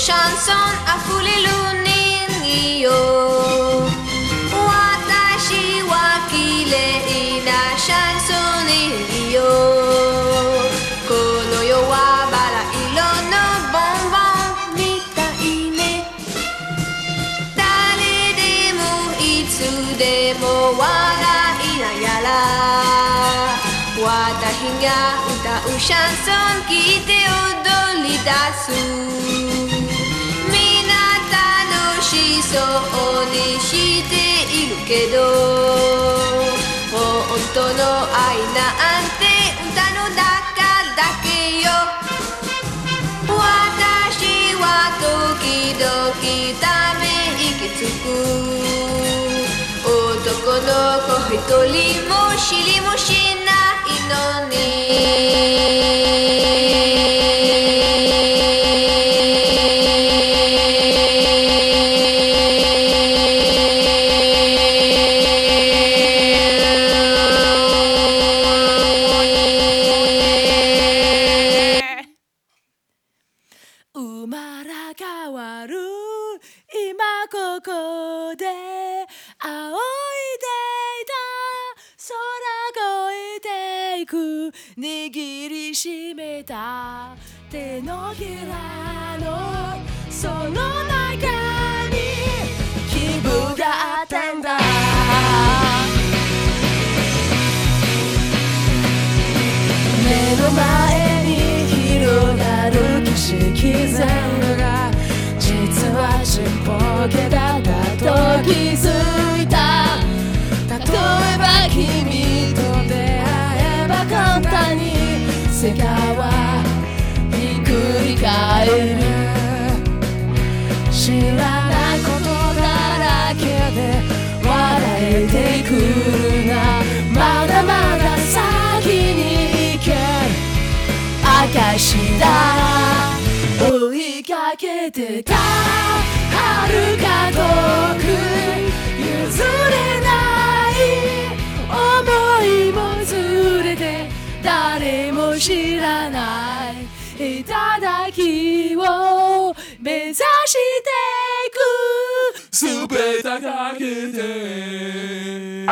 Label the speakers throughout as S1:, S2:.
S1: chanson 溢れる人形私は綺麗なシャンソネリオこの世はバラ色のボンボンみたいね誰でもいつでも笑いながら私が歌うシャンソン聞いて踊り出すそうにしているけど本当の愛なんて歌の中だけよ。私は時々ため息つく。男の子一人も知りもしないのに。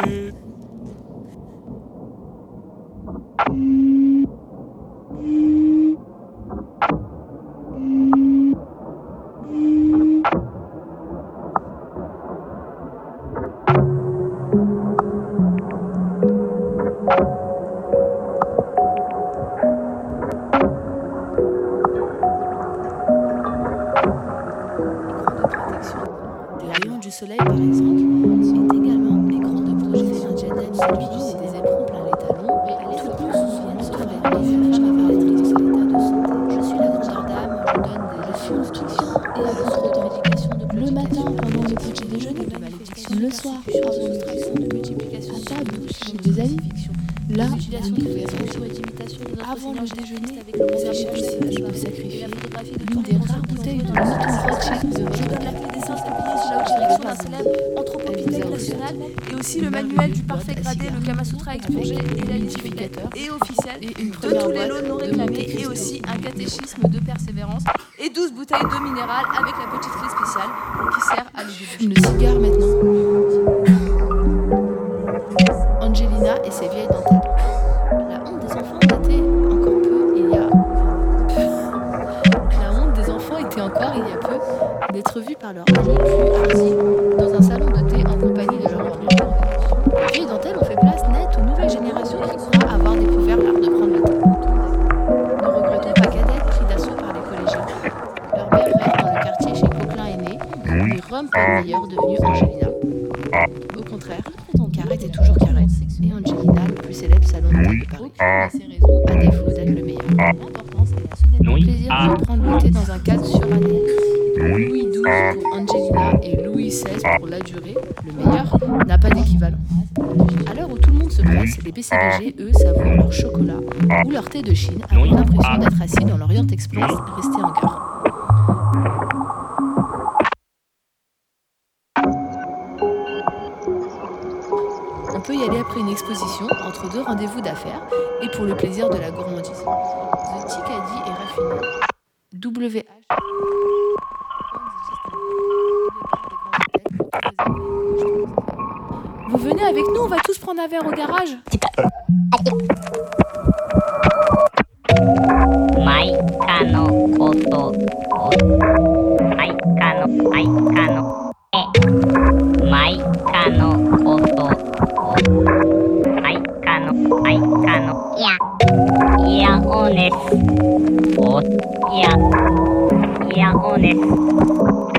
S2: you. Avec la petite clé spéciale qui sert à les
S3: Fume le cigare maintenant. Angelina et ses vieilles dentelles.
S2: La honte des enfants datait encore peu il y a
S3: La honte des enfants était encore, il y a peu, d'être vus par leurs amis plus dans un salon Devenue Angelina. Au contraire, Carrette est toujours Carrette, et Angelina, le plus célèbre salon de Paris.
S2: à ces raisons
S3: À défaut d'être le meilleur. Le plaisir de prendre le thé dans un cadre suranné. Louis XII pour Angelina et Louis XVI pour la durée, le meilleur, n'a pas d'équivalent. À l'heure où tout le monde se presse, les PCDG, eux, savourent leur chocolat ou leur thé de Chine avec l'impression d'être assis dans l'Orient Express resté en gare. Vous venez
S4: avec nous, on va tous prendre un verre au garage.
S5: ng
S6: Onyx.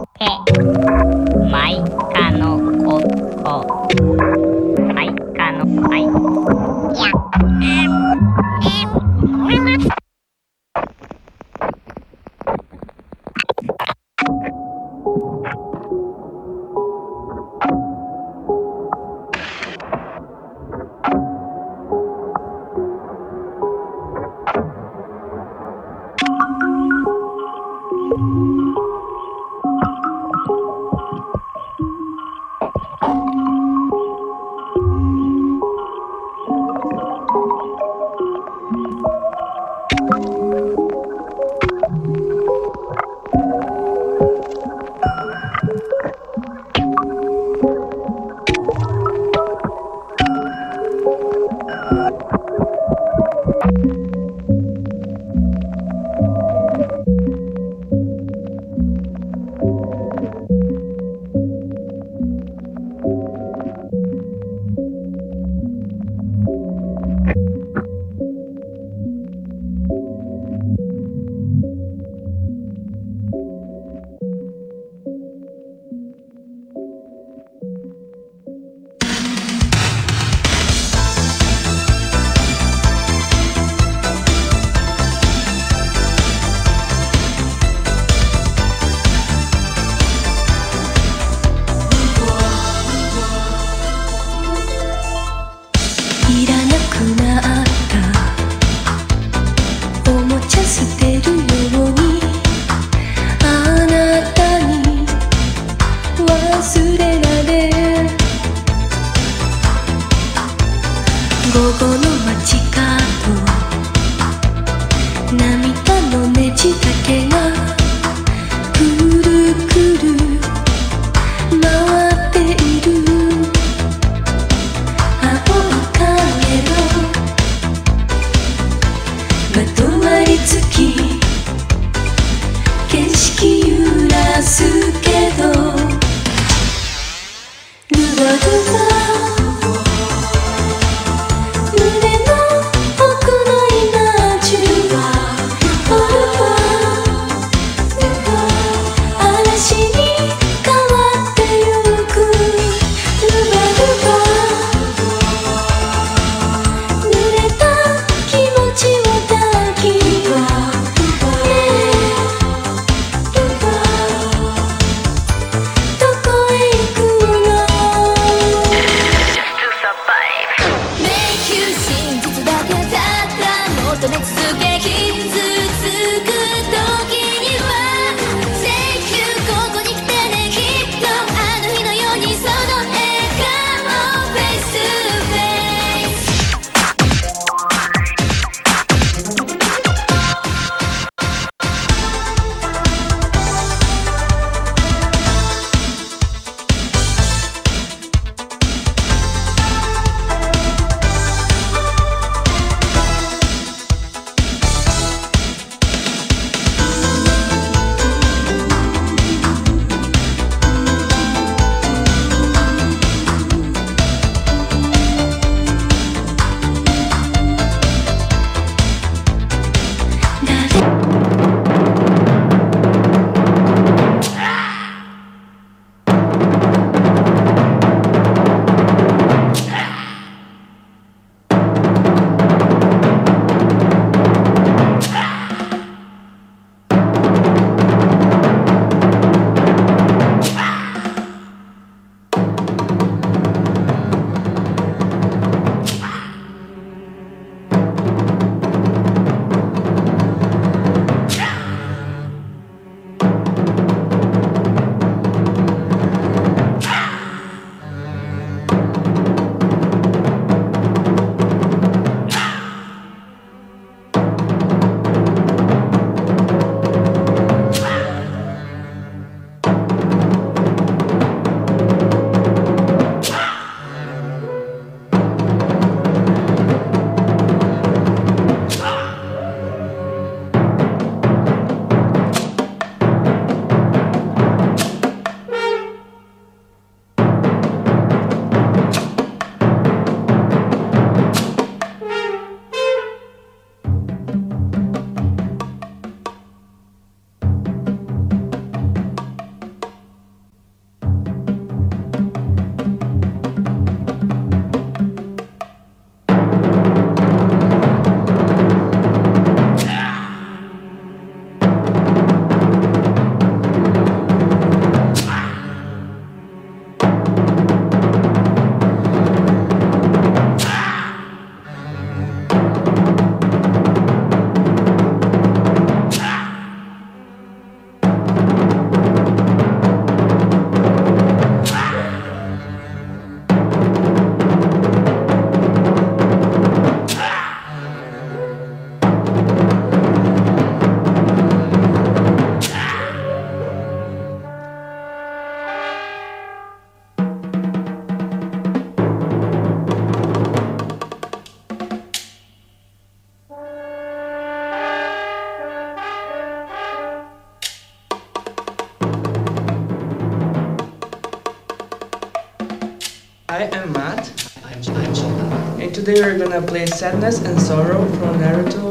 S6: Today we're gonna play Sadness and Sorrow from Naruto.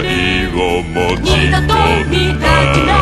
S7: を持ち込んだ。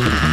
S8: Mm-hmm.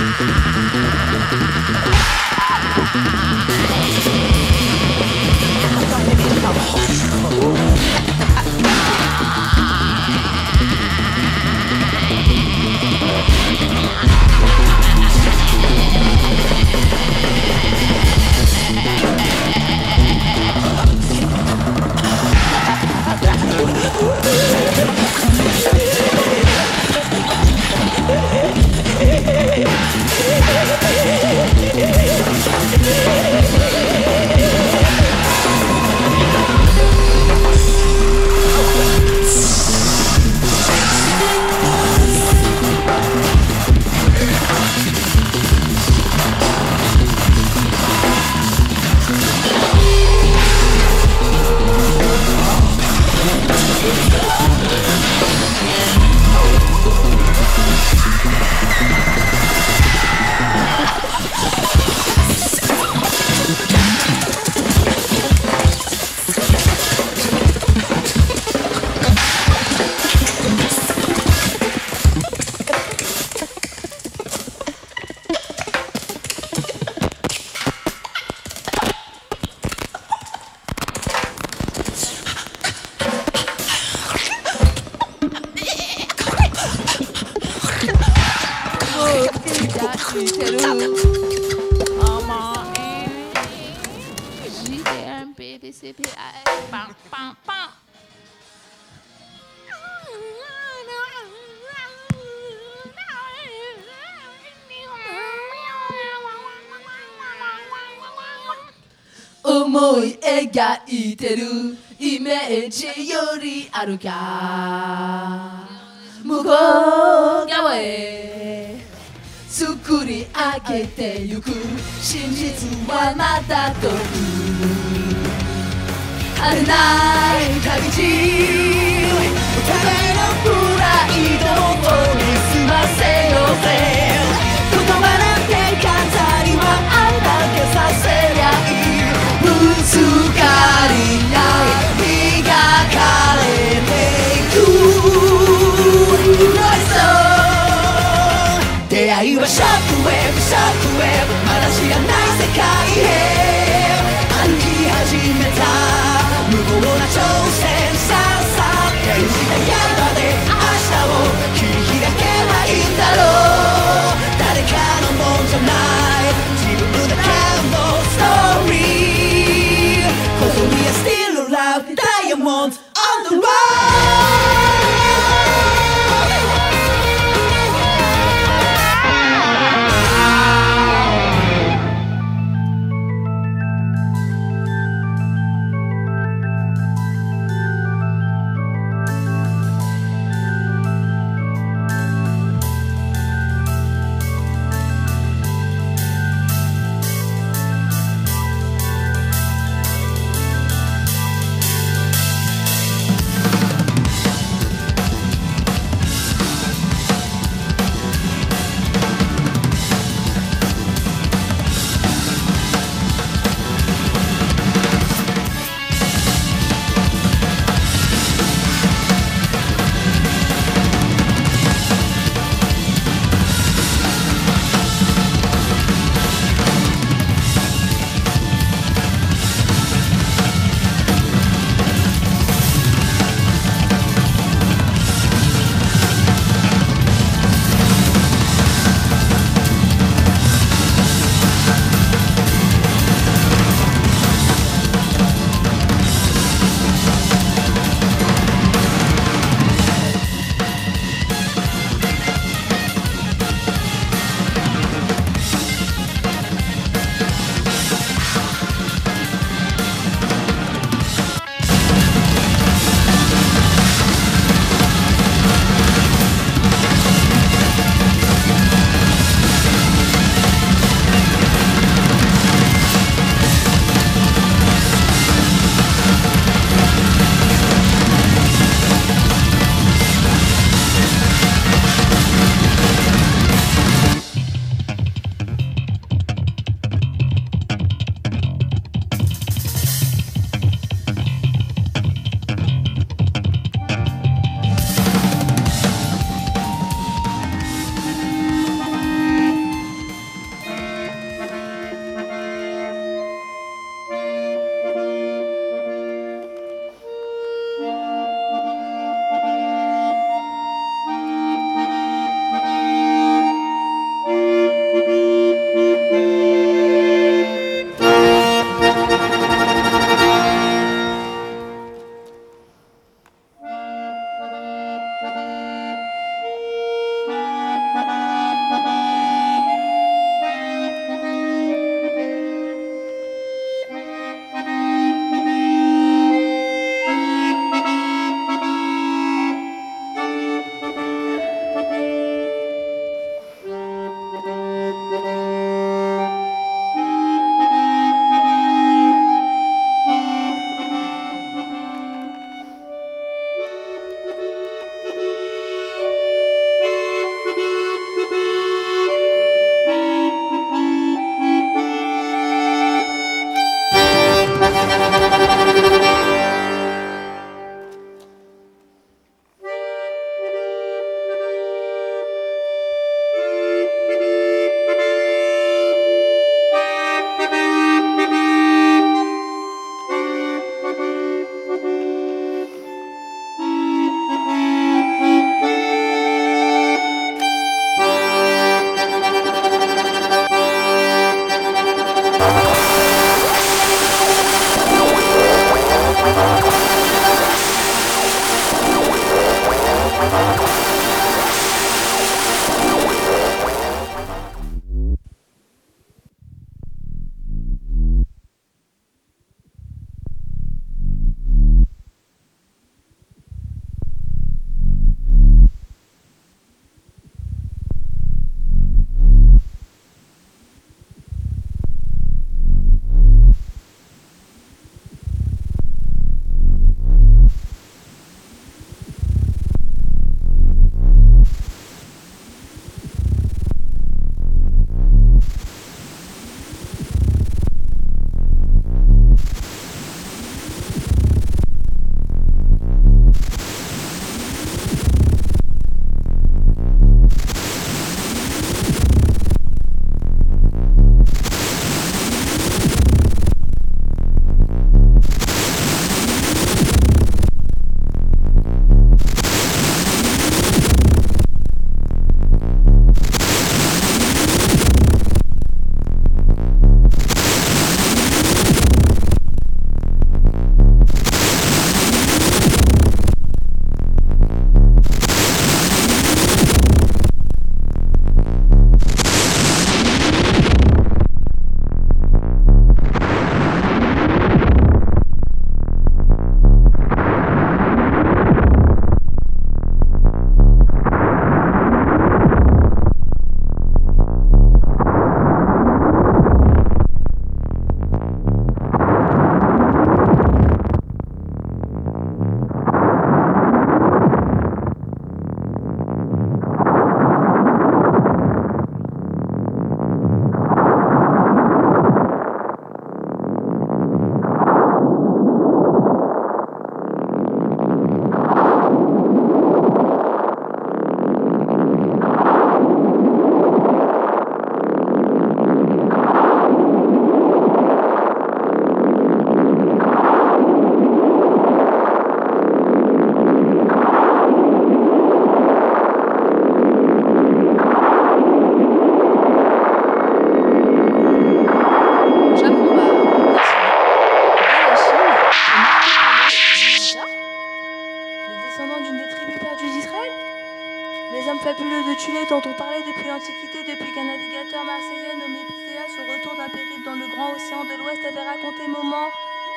S1: 思い描いてるイメージよりあるか向こう側へ 作り上げてゆく。真実はまだ遠くあれない旅路お互いのプライドを見澄ませようぜ。言葉なんて飾りはあるだけさせりゃいい。ぶつかりない。
S9: ショックウェブまだ知らない世界へ歩き始めた無謀な挑戦さあさあ手にした刃で明日を切り開けばいいんだろう誰かのもんじゃない自分だけのストーリー Cause we are still alive diamonds on the road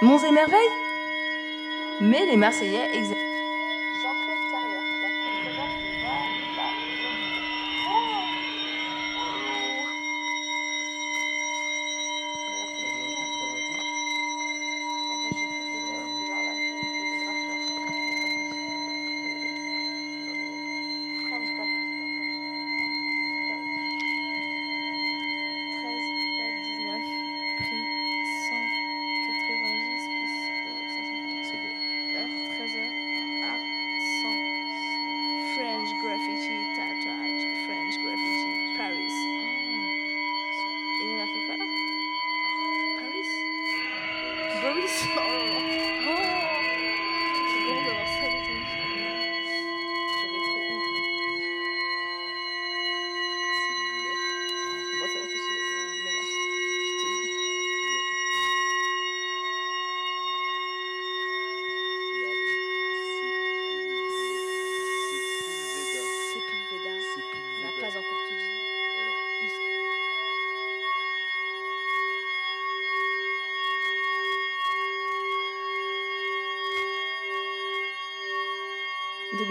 S10: monts et merveilles? Mais les Marseillais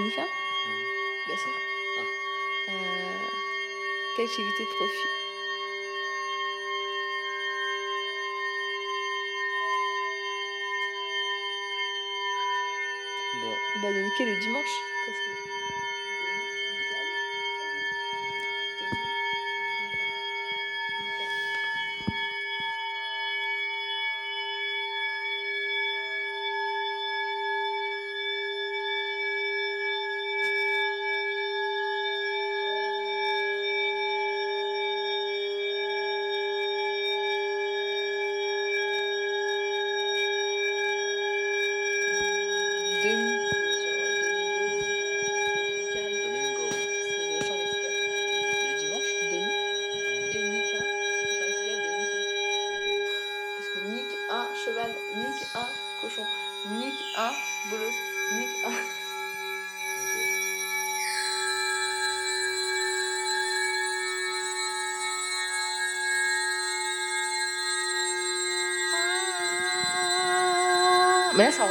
S10: Bien sûr. Euh, captivité de profit.
S11: Bon.
S10: Bah, Dominicain le dimanche. Parce que... cheval, Nick un cochon, Nick un bolos, Nick un. Mais ça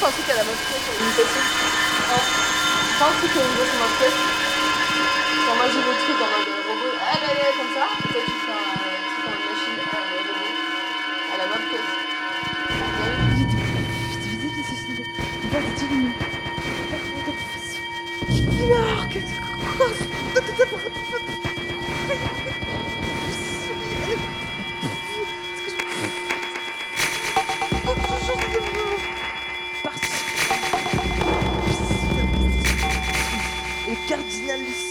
S10: c'est un truc à la. Hein C'est un truc à ma tête. Genre, moi, j'ai le truc en mode robot. Ah, là, là, comme ça. Toi, tu fais un truc en machine. Ah, le robot. À la
S9: cardinal.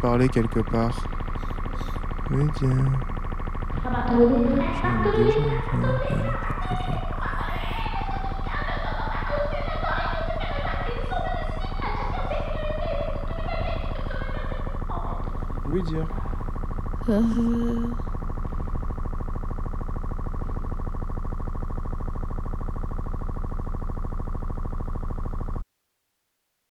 S11: Parler quelque part. Oui, tiens. Part. Oui, dire.